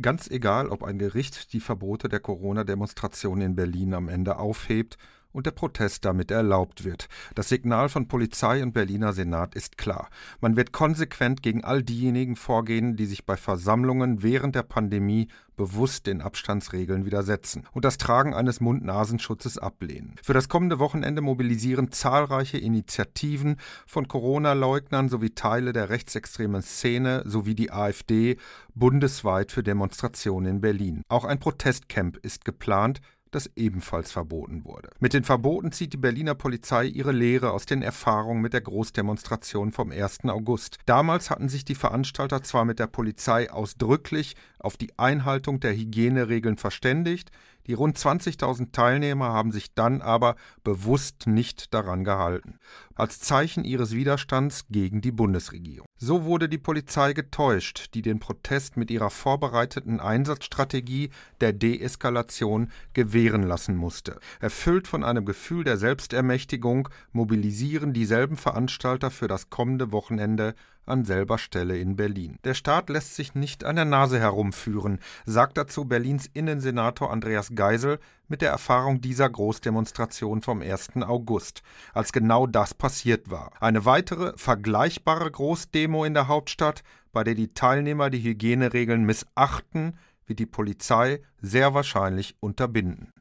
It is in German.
Ganz egal, ob ein Gericht die Verbote der Corona-Demonstration in Berlin am Ende aufhebt und der Protest damit erlaubt wird. Das Signal von Polizei und Berliner Senat ist klar. Man wird konsequent gegen all diejenigen vorgehen, die sich bei Versammlungen während der Pandemie bewusst den Abstandsregeln widersetzen und das Tragen eines Mund-Nasenschutzes ablehnen. Für das kommende Wochenende mobilisieren zahlreiche Initiativen von Corona-Leugnern sowie Teile der rechtsextremen Szene sowie die AfD bundesweit für Demonstrationen in Berlin. Auch ein Protestcamp ist geplant, das ebenfalls verboten wurde. Mit den Verboten zieht die Berliner Polizei ihre Lehre aus den Erfahrungen mit der Großdemonstration vom 1. August. Damals hatten sich die Veranstalter zwar mit der Polizei ausdrücklich auf die Einhaltung der Hygieneregeln verständigt, die rund 20.000 Teilnehmer haben sich dann aber bewusst nicht daran gehalten, als Zeichen ihres Widerstands gegen die Bundesregierung. So wurde die Polizei getäuscht, die den Protest mit ihrer vorbereiteten Einsatzstrategie der Deeskalation gewähren lassen musste. Erfüllt von einem Gefühl der Selbstermächtigung mobilisieren dieselben Veranstalter für das kommende Wochenende an selber Stelle in Berlin. Der Staat lässt sich nicht an der Nase herumführen, sagt dazu Berlins Innensenator Andreas Geisel mit der Erfahrung dieser Großdemonstration vom 1. August, als genau das passiert war. Eine weitere vergleichbare Großdemo in der Hauptstadt, bei der die Teilnehmer die Hygieneregeln missachten, wird die Polizei sehr wahrscheinlich unterbinden.